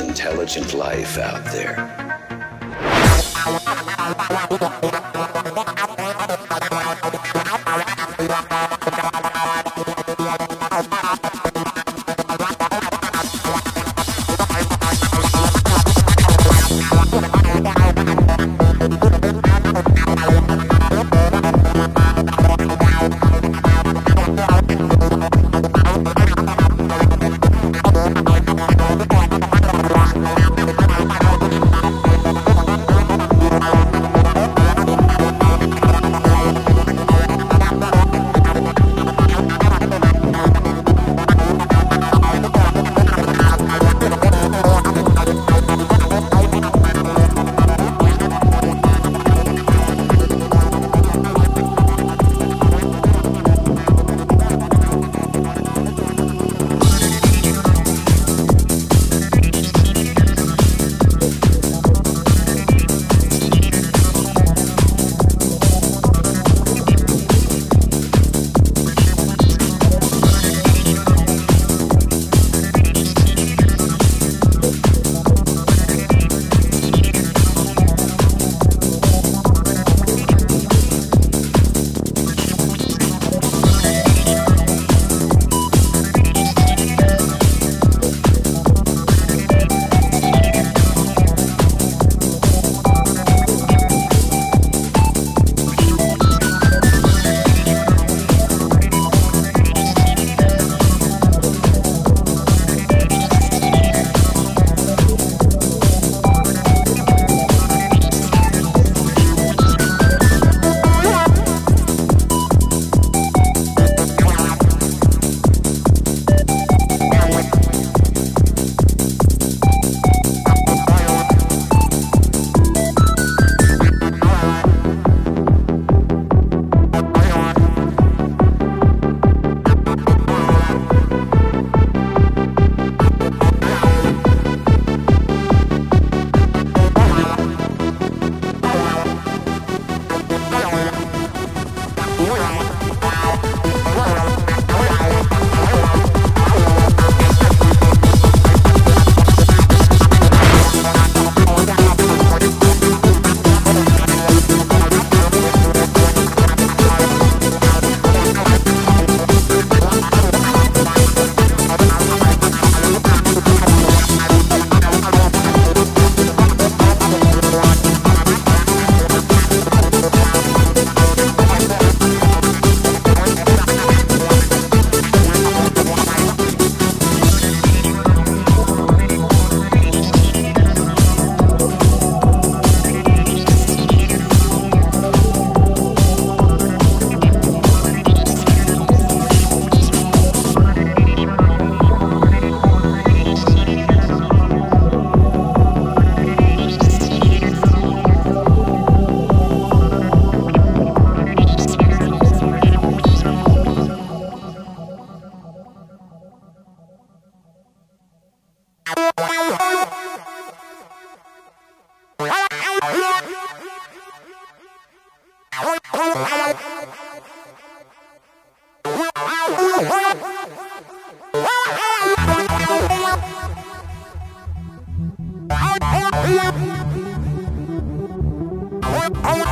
intelligent life out there.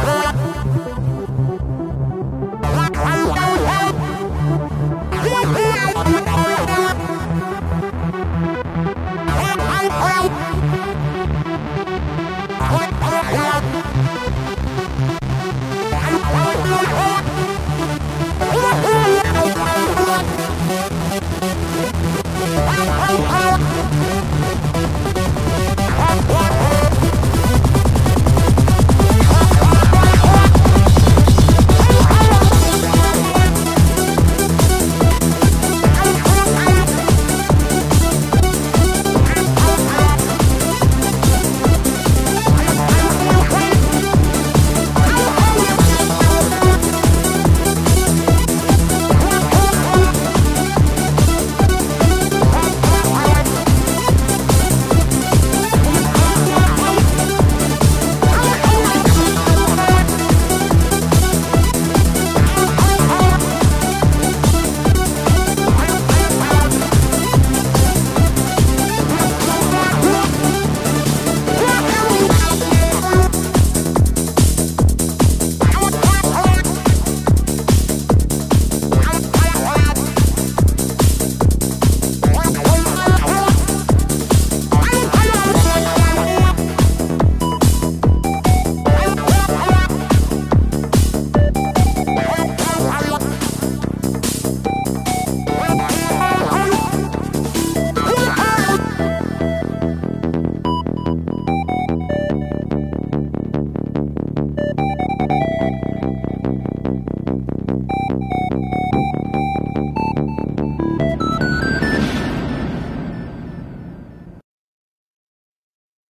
Bye.